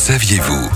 saviez-vous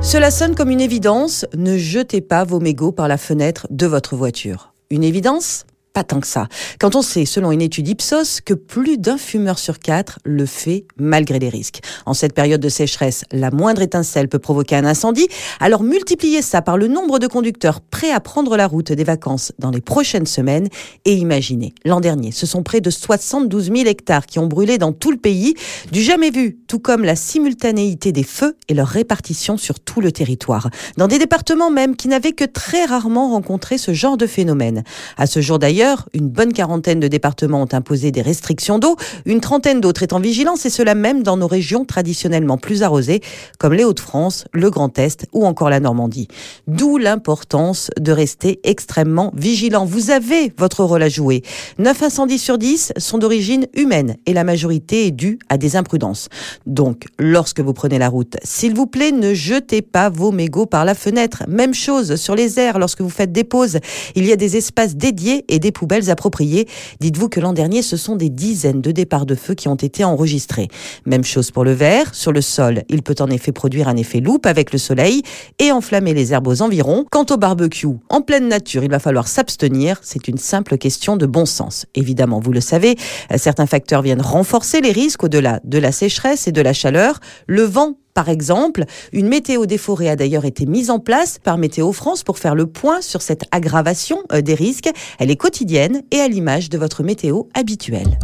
Cela sonne comme une évidence, ne jetez pas vos mégots par la fenêtre de votre voiture. Une évidence? Pas tant que ça. Quand on sait, selon une étude Ipsos, que plus d'un fumeur sur quatre le fait malgré les risques. En cette période de sécheresse, la moindre étincelle peut provoquer un incendie. Alors multipliez ça par le nombre de conducteurs prêts à prendre la route des vacances dans les prochaines semaines et imaginez. L'an dernier, ce sont près de 72 000 hectares qui ont brûlé dans tout le pays, du jamais vu, tout comme la simultanéité des feux et leur répartition sur tout le territoire. Dans des départements même qui n'avaient que très rarement rencontré ce genre de phénomène. À ce jour d'ailleurs, une bonne quarantaine de départements ont imposé des restrictions d'eau, une trentaine d'autres est en vigilance et cela même dans nos régions traditionnellement plus arrosées comme les Hauts-de-France, le Grand Est ou encore la Normandie. D'où l'importance de rester extrêmement vigilant. Vous avez votre rôle à jouer. 9 incendies sur 10 sont d'origine humaine et la majorité est due à des imprudences. Donc, lorsque vous prenez la route, s'il vous plaît, ne jetez pas vos mégots par la fenêtre. Même chose sur les airs lorsque vous faites des pauses. Il y a des espaces dédiés et des poubelles appropriées. Dites-vous que l'an dernier, ce sont des dizaines de départs de feu qui ont été enregistrés. Même chose pour le verre. Sur le sol, il peut en effet produire un effet loupe avec le soleil et enflammer les herbes aux environs. Quant au barbecue, en pleine nature, il va falloir s'abstenir. C'est une simple question de bon sens. Évidemment, vous le savez, certains facteurs viennent renforcer les risques au-delà de la sécheresse et de la chaleur. Le vent par exemple, une météo des forêts a d'ailleurs été mise en place par Météo France pour faire le point sur cette aggravation euh, des risques. Elle est quotidienne et à l'image de votre météo habituelle.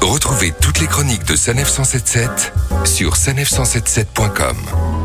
Retrouvez toutes les chroniques de Sanef 177 sur sanef177.com.